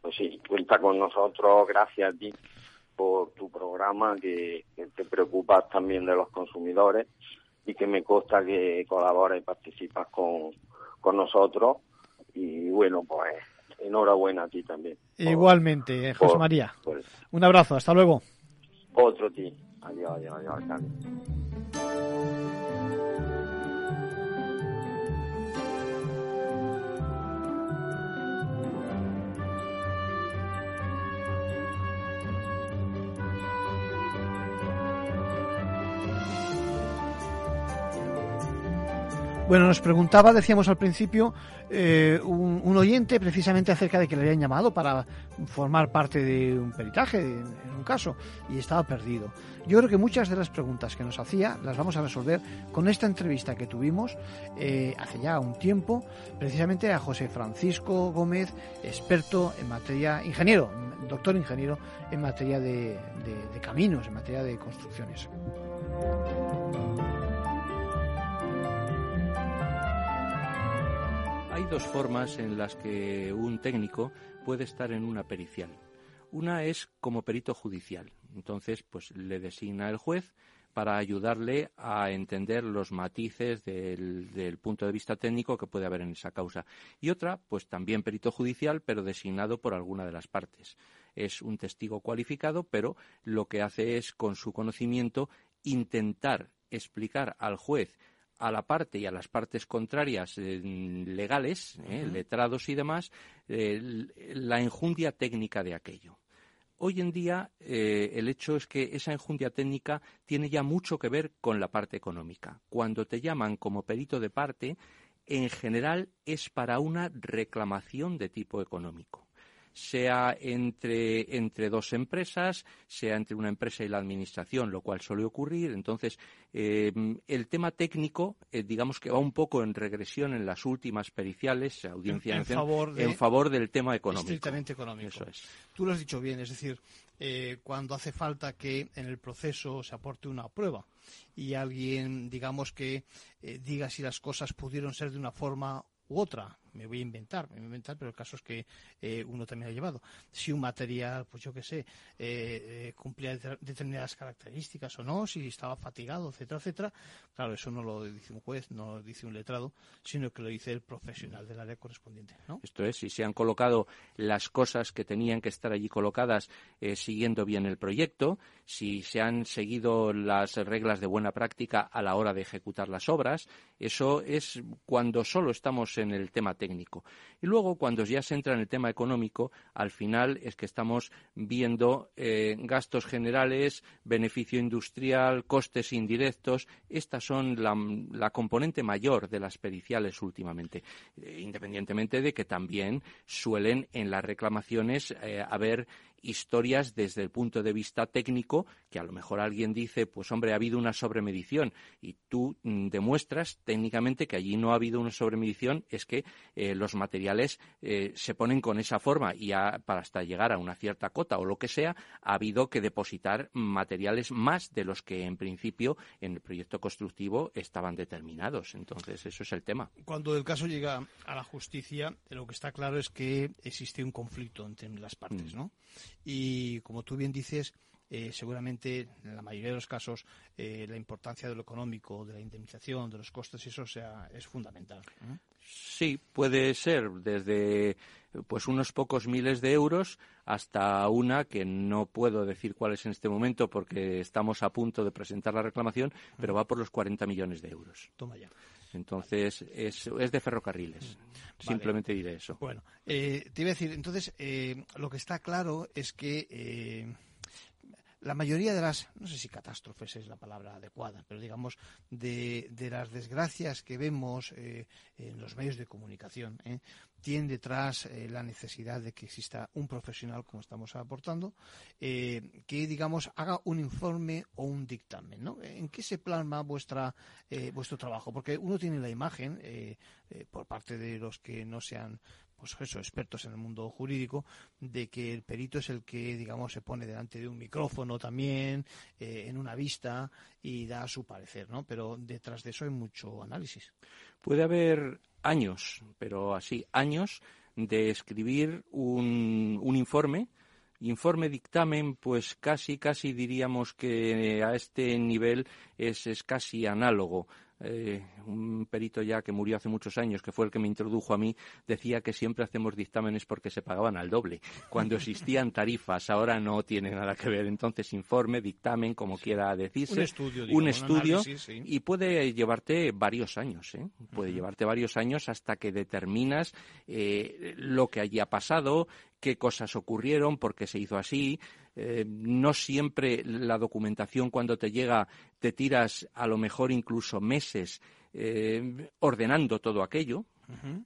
Pues sí, cuenta con nosotros, gracias a por tu programa, que, que te preocupas también de los consumidores y que me consta que colabora y participas con, con nosotros. Y bueno, pues enhorabuena a ti también.
Igualmente, José María. Un abrazo, hasta luego.
Otro ti. Adiós, adiós, adiós.
Bueno, nos preguntaba, decíamos al principio, eh, un, oyente precisamente acerca de que le habían llamado para formar parte de un peritaje, en, un caso, y estaba perdido. Yo creo que muchas de las preguntas que nos hacía las vamos a resolver con esta entrevista que tuvimos eh, hace ya un tiempo, precisamente a José Francisco Gómez, experto en materia, ingeniero, doctor ingeniero en materia de caminos, en materia de construcciones.
Hay dos formas en las que un técnico puede estar en una pericial. Una es como perito judicial. Entonces, pues le designa el juez para ayudarle a entender los matices del, del, punto de vista técnico que puede haber en esa causa. Y otra, pues también perito judicial, pero designado por alguna de las partes. Es un testigo cualificado, pero lo que hace es, con su conocimiento, intentar explicar al juez a la parte y a las partes contrarias eh, legales, eh, letrados y demás, eh, la enjundia técnica de aquello. Hoy en día el hecho es que esa enjundia técnica tiene ya mucho que ver con la parte económica. Cuando te llaman como perito de parte, en general es para una reclamación de tipo económico sea entre, entre dos empresas, sea entre una empresa y la administración, lo cual suele ocurrir. Entonces, eh, el tema técnico, eh, digamos que va un poco en regresión en las últimas periciales, audiencia
en, favor,
en favor del tema económico.
Estrictamente económico.
Eso es.
Tú lo has dicho bien, es decir, eh, cuando hace falta que en el proceso se aporte una prueba y alguien, digamos que diga si las cosas pudieron ser de una forma u otra, me voy a inventar, me voy a inventar, pero el caso es que eh, uno también ha llevado. Si un material, pues yo qué sé, eh, eh, cumplía determinadas características o no, si estaba fatigado, etcétera, etcétera, claro, eso no lo dice un juez, no lo dice un letrado, sino que lo dice el profesional del área correspondiente. ¿no?
Esto es, si se han colocado las cosas que tenían que estar allí colocadas siguiendo bien el proyecto, si se han seguido las reglas de buena práctica a la hora de ejecutar las obras, eso es cuando solo estamos en el tema técnico. Y luego, cuando ya se entra en el tema económico, al final es que estamos viendo eh, gastos generales, beneficio industrial, costes indirectos. Estas son la, componente mayor de las periciales últimamente, eh, independientemente de que también suelen en las reclamaciones eh, haber historias desde el punto de vista técnico, que a lo mejor alguien dice, pues hombre, ha habido una sobremedición y tú mm, demuestras técnicamente que allí no ha habido una sobremedición, es que eh, los materiales eh, se ponen con esa forma y para hasta llegar a una cierta cota o lo que sea, ha habido que depositar materiales más de los que en principio en el proyecto constructivo estaban determinados. Entonces, eso es el tema.
Cuando el caso llega a la justicia, lo que está claro es que existe un conflicto entre las partes, mm. ¿no? Y como tú bien dices, eh, seguramente en la mayoría de los casos eh, la importancia de lo económico, de la indemnización, de los costes, eso sea, es fundamental.
Sí, puede ser desde pues unos pocos miles de euros hasta una que no puedo decir cuál es en este momento porque estamos a punto de presentar la reclamación, pero va por los 40 millones de euros.
Toma ya.
Entonces, es, es, de ferrocarriles. Simplemente diré eso.
Bueno, eh, te iba a decir, entonces, lo que está claro es que la mayoría de las, no sé si catástrofes es la palabra adecuada, pero digamos, de, las desgracias que vemos eh, en los medios de comunicación, eh, tienen detrás eh, la necesidad de que exista un profesional, como estamos aportando, que, digamos, haga un informe o un dictamen, ¿no? ¿En qué se plasma vuestra, vuestro trabajo? Porque uno tiene la imagen, por parte de los que no sean pues eso, expertos en el mundo jurídico, de que el perito es el que, digamos, se pone delante de un micrófono también, eh, en una vista, y da su parecer, ¿no? Pero detrás de eso hay mucho análisis.
Puede haber años, pero así, años de escribir un, un informe, informe dictamen, pues casi, casi diríamos que a este nivel es, es casi análogo eh, un perito ya que murió hace muchos años, que fue el que me introdujo a mí, decía que siempre hacemos dictámenes porque se pagaban al doble. Cuando existían tarifas, ahora no tiene nada que ver. Entonces, informe, dictamen, como quiera decirse.
Un estudio,
un estudio y puede llevarte varios años. ¿eh? Puede llevarte varios años hasta que determinas eh, lo que allí ha pasado, qué cosas ocurrieron, por qué se hizo así. Eh, no siempre la documentación cuando te llega te tiras a lo mejor incluso meses eh, ordenando todo aquello.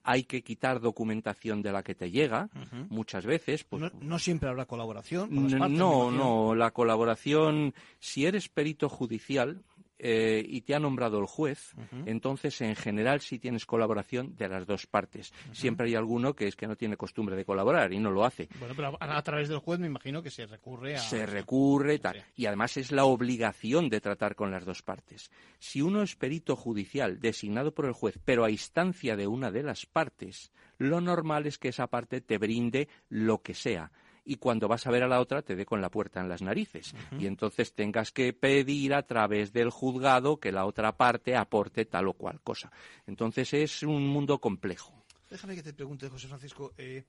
Hay que quitar documentación de la que te llega muchas veces.
Pues no, siempre habrá colaboración.
no, no. La colaboración, si eres perito judicial, eh, y te ha nombrado el juez, entonces en general sí tienes colaboración de las dos partes. Siempre hay alguno que es que no tiene costumbre de colaborar y no lo hace.
Bueno, pero a, través del juez me imagino que se recurre a...
Se recurre, tal. Y además es la obligación de tratar con las dos partes. Si uno es perito judicial designado por el juez, pero a instancia de una de las partes, lo normal es que esa parte te brinde lo que sea y cuando vas a ver a la otra te dé con la puerta en las narices. Y entonces tengas que pedir a través del juzgado que la otra parte aporte tal o cual cosa. Entonces es un mundo complejo.
Déjame que te pregunte, José Francisco, eh,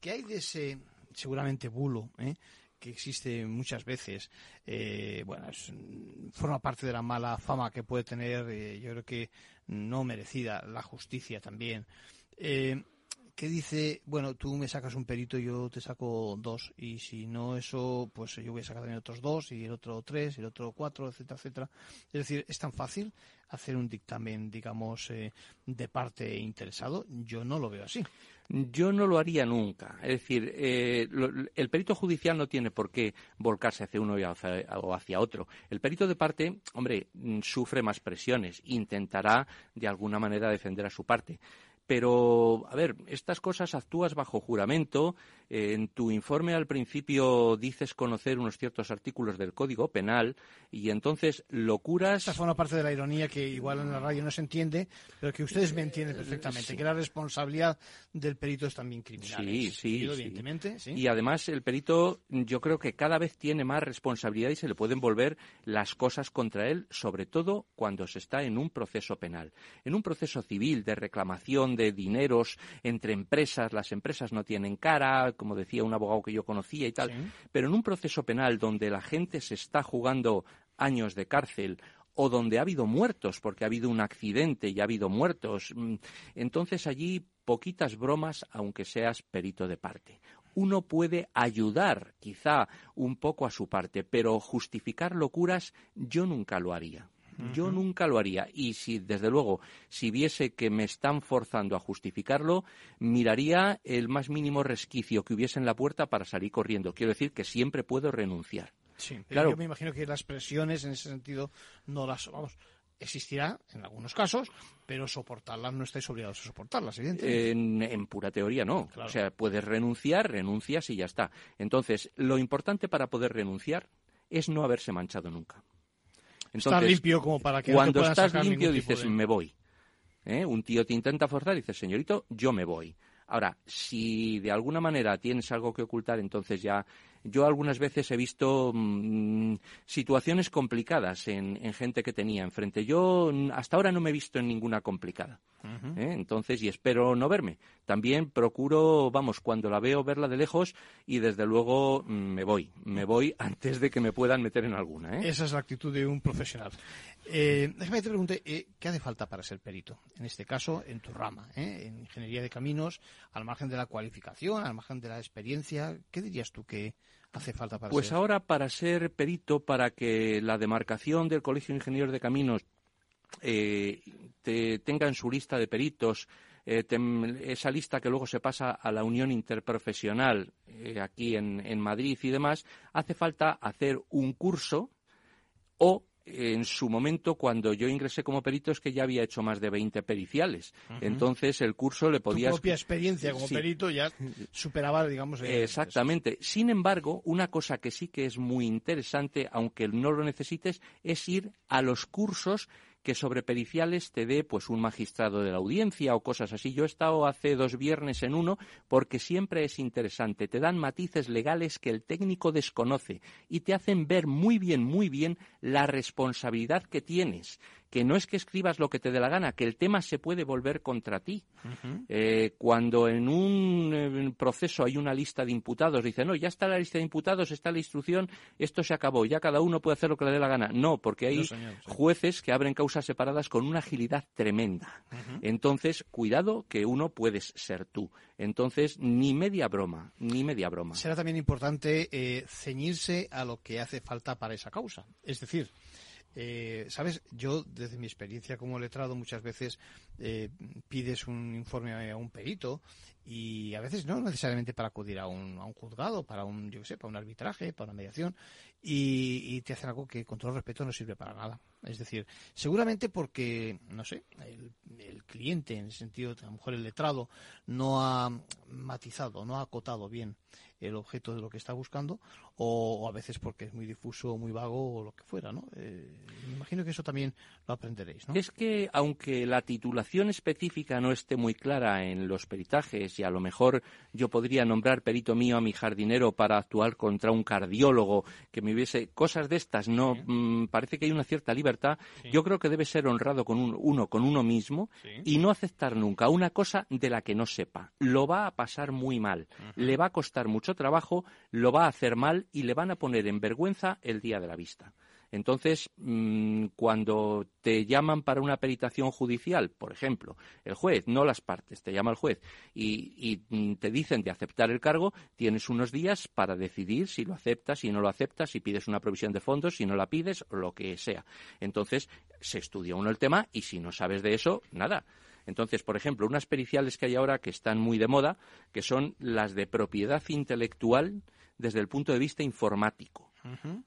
¿qué hay de ese seguramente bulo eh, que existe muchas veces? Eh, bueno, forma parte de la mala fama que puede tener, yo creo que no merecida, la justicia también. ¿Qué dice, bueno, tú me sacas un perito, yo te saco dos, y si no eso, pues yo voy a sacar también otros dos, y el otro tres, y el otro cuatro, etcétera, etcétera. Es decir, es tan fácil hacer un dictamen, digamos, eh, de parte interesado. Yo no lo veo así.
Yo no lo haría nunca. Es decir, eh, el perito judicial no tiene por qué volcarse hacia uno o hacia otro. El perito de parte, hombre, sufre más presiones, intentará de alguna manera defender a su parte. Pero, a ver, estas cosas actúas bajo juramento. en tu informe al principio dices conocer unos ciertos artículos del Código Penal y entonces locuras.
Esta una parte de la ironía que igual en la radio no se entiende, pero que ustedes me entienden perfectamente, que la responsabilidad del perito es también criminal.
Sí, sí,
evidentemente.
Y además el perito yo creo que cada vez tiene más responsabilidad y se le pueden volver las cosas contra él, sobre todo cuando se está en un proceso penal. En un proceso civil de reclamación de dineros entre empresas, las empresas no tienen cara, como decía un abogado que yo conocía y tal, pero en un proceso penal donde la gente se está jugando años de cárcel o donde ha habido muertos, porque ha habido un accidente y ha habido muertos, mm, entonces allí poquitas bromas, aunque seas perito de parte. Uno puede ayudar quizá un poco a su parte, pero justificar locuras yo nunca lo haría. Yo nunca lo haría. Y si, desde luego, si viese que me están forzando a justificarlo, miraría el más mínimo resquicio que hubiese en la puerta para salir corriendo. Quiero decir que siempre puedo renunciar.
Sí, claro. yo me imagino que las presiones en ese sentido no las vamos existirá en algunos casos, pero soportarlas no estáis obligados a soportarlas, evidentemente.
En, pura teoría no. O sea, puedes renunciar, renuncias y ya está. Entonces, lo importante para poder renunciar es no haberse manchado nunca.
Entonces, limpio como para que
cuando estás limpio dices me voy. ¿Eh? Un tío te intenta forzar y dices señorito yo me voy. Ahora, si de alguna manera tienes algo que ocultar, entonces ya yo algunas veces he visto mm, situaciones complicadas en, gente que tenía enfrente. Yo hasta ahora no me he visto en ninguna complicada. ¿eh? Entonces, y espero no verme. También procuro, vamos, cuando la veo, verla de lejos y desde luego mm, me voy. Me voy antes de que me puedan meter en alguna. ¿eh?
Esa es la actitud de un profesional. Eh, déjame que te pregunte, eh, ¿qué hace falta para ser perito? En este caso, en tu rama, en ingeniería de caminos, al margen de la cualificación, al margen de la experiencia, ¿qué dirías tú que, hace falta para
Pues ahora para ser perito, para que la demarcación del Colegio de Ingenieros de Caminos eh, tenga en su lista de peritos eh, esa lista que luego se pasa a la Unión Interprofesional eh, aquí en, en Madrid y demás, hace falta hacer un curso o en su momento, cuando yo ingresé como perito, es que ya había hecho más de 20 periciales. Entonces, el curso le podía...
Tu propia experiencia como perito ya superaba, digamos...
Exactamente. Sin embargo, una cosa que sí que es muy interesante, aunque no lo necesites, es ir a los cursos que sobre periciales te dé pues un magistrado de la audiencia o cosas así. Yo he estado hace dos viernes en uno porque siempre es interesante. Te dan matices legales que el técnico desconoce y te hacen ver muy bien, muy bien la responsabilidad que tienes que no es que escribas lo que te dé la gana, que el tema se puede volver contra ti. Eh, cuando en un proceso hay una lista de imputados, dicen, no, ya está la lista de imputados, está la instrucción, esto se acabó, ya cada uno puede hacer lo que le dé la gana. No, porque hay jueces que abren causas separadas con una agilidad tremenda. Entonces, cuidado que uno puedes ser tú. Entonces, ni media broma, ni media broma.
Será también importante eh, ceñirse a lo que hace falta para esa causa. Es decir, eh, Sabes, yo desde mi experiencia como letrado muchas veces eh, pides un informe a un perito y a veces no necesariamente para acudir a un, a un juzgado, para un, yo sé, para un arbitraje, para una mediación y, te hacen algo que con todo respeto no sirve para nada. Es decir, seguramente porque, no sé, el, el cliente, en el sentido, a lo mejor el letrado, no ha matizado, no ha acotado bien el objeto de lo que está buscando, o, a veces porque es muy difuso, muy vago o lo que fuera, ¿no? Eh, me imagino que eso también lo aprenderéis, ¿no?
Es que, aunque la titulación específica no esté muy clara en los peritajes si a lo mejor yo podría nombrar perito mío a mi jardinero para actuar contra un cardiólogo, que me hubiese cosas de estas, no mm, parece que hay una cierta libertad. Yo creo que debe ser honrado con uno con uno mismo y no aceptar nunca una cosa de la que no sepa. Lo va a pasar muy mal, le va a costar mucho trabajo, lo va a hacer mal y le van a poner en vergüenza el día de la vista. Entonces, mm, cuando te llaman para una peritación judicial, por ejemplo, el juez, no las partes, te llama el juez y, mm, te dicen de aceptar el cargo, tienes unos días para decidir si lo aceptas, si no lo aceptas, si pides una provisión de fondos, si no la pides, o lo que sea. Entonces, se estudia uno el tema y si no sabes de eso, nada. Entonces, por ejemplo, unas periciales que hay ahora que están muy de moda, que son las de propiedad intelectual desde el punto de vista informático.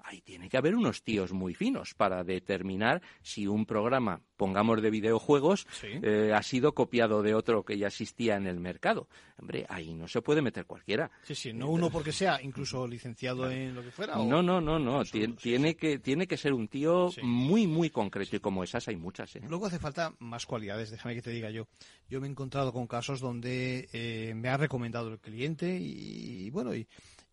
Ahí tiene que haber unos tíos muy finos para determinar si un programa, pongamos de videojuegos, eh, ha sido copiado de otro que ya existía en el mercado. Hombre, ahí no se puede meter cualquiera.
Sí, sí, no uno porque sea incluso licenciado en lo que fuera.
No, no, no, no. tiene, que, tiene que ser un tío muy, muy concreto y como esas hay muchas. ¿eh?
Luego hace falta más cualidades, déjame que te diga yo. Yo me he encontrado con casos donde eh, me ha recomendado el cliente y bueno, y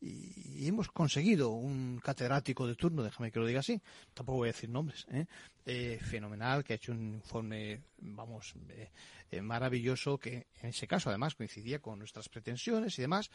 y hemos conseguido un catedrático de turno, déjame que lo diga así, tampoco voy a decir nombres, ¿eh? Eh, fenomenal, que ha hecho un informe, vamos, eh, maravilloso, que en ese caso además coincidía con nuestras pretensiones y demás,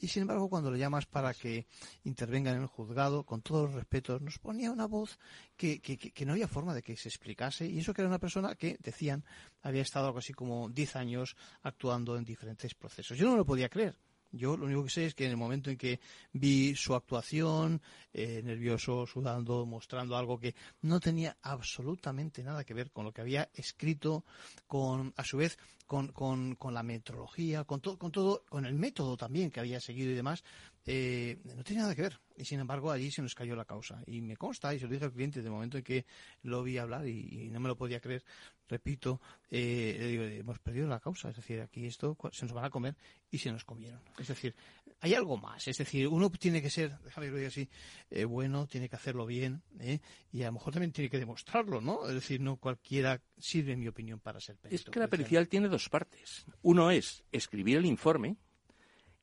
y sin embargo cuando le llamas para que intervenga en el juzgado, con todos los respetos, nos ponía una voz que, que, que no había forma de que se explicase, y eso que era una persona que, decían, había estado algo así como 10 años actuando en diferentes procesos. Yo no lo podía creer yo lo único que sé es que en el momento en que vi su actuación, eh, nervioso, sudando, mostrando algo que no tenía absolutamente nada que ver con lo que había escrito, con, a su vez, con, con, con la metrología, con, todo, con todo, con el método también que había seguido y demás, eh, no tenía nada que ver. Y sin embargo, allí se nos cayó la causa. Y me consta, y se lo dije al cliente el momento en que lo vi hablar y, no me lo podía creer, repito, eh, le digo, hemos perdido la causa. Es decir, aquí esto se nos van a comer y se nos comieron. Es decir, hay algo más. Es decir, uno tiene que ser, déjame que lo diga así, eh, bueno, tiene que hacerlo bien, ¿eh? y a lo mejor también tiene que demostrarlo, ¿no? Es decir, no cualquiera sirve, en mi opinión, para ser perito.
Es que la pericial tiene dos partes. Uno es escribir el informe,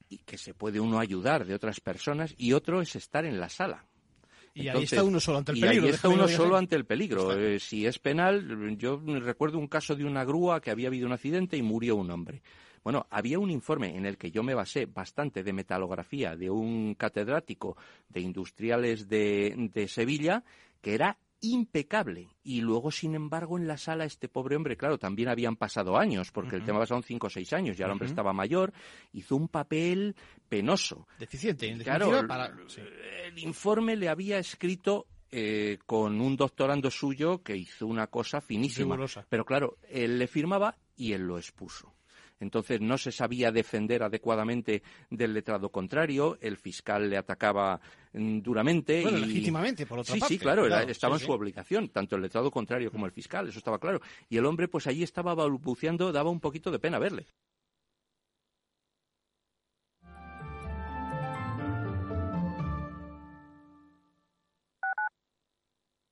y que se puede uno ayudar de otras personas y otro es estar en la sala.
Y ahí está uno solo ante el peligro.
Y ahí está uno solo ante el peligro. Eh, si es penal, yo recuerdo un caso de una grúa que había habido un accidente y murió un hombre. Bueno, había un informe en el que yo me basé bastante de metalografía de un catedrático de industriales de, de Sevilla que era impecable. Y luego, sin embargo, en la sala este pobre hombre, claro, también habían pasado años, porque el tema pasaron cinco o seis años, ya el hombre estaba mayor, hizo un papel penoso.
Deficiente,
en claro, el informe le había escrito eh, con un doctorando suyo que hizo una cosa finísima. Pero claro, él le firmaba y él lo expuso entonces no se sabía defender adecuadamente del letrado contrario, el fiscal le atacaba mm, duramente.
y... legítimamente, por otra
sí,
parte.
Sí, claro, estaba en su obligación, tanto el letrado contrario como el fiscal, eso estaba claro. Y el hombre, pues allí estaba balbuceando, daba un poquito de pena verle.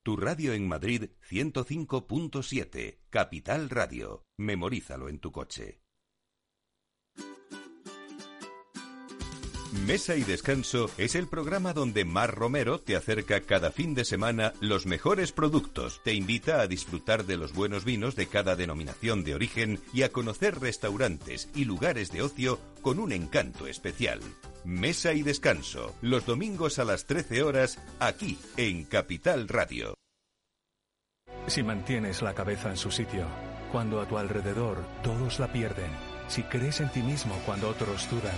Tu radio en Madrid 105.7, Capital Radio. Memorízalo en tu coche. Mesa y Descanso es el programa donde Mar Romero te acerca cada fin de semana los mejores productos, te invita a disfrutar de los buenos vinos de cada denominación de origen y a conocer restaurantes y lugares de ocio con un encanto especial. Mesa y Descanso, los domingos a las 13 horas, aquí en Capital Radio.
Si mantienes la cabeza en su sitio, cuando a tu alrededor todos la pierden, si crees en ti mismo cuando otros dudan,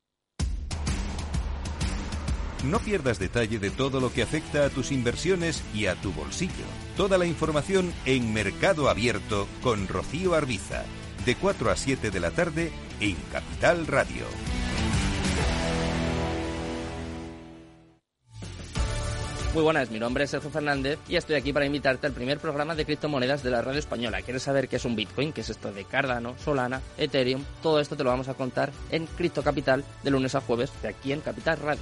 No pierdas detalle de todo lo que afecta a tus inversiones y a tu bolsillo. Toda la información en Mercado Abierto con Rocío Arbiza, de 4 a 7 de la tarde en Capital Radio.
Muy buenas, mi nombre es Sergio Fernández y estoy aquí para invitarte al primer programa de criptomonedas de la radio española. ¿Quieres saber qué es un Bitcoin? ¿Qué es esto de Cardano, Solana, Ethereum? Todo esto te lo vamos a contar en Cripto Capital de lunes a jueves de aquí en Capital Radio.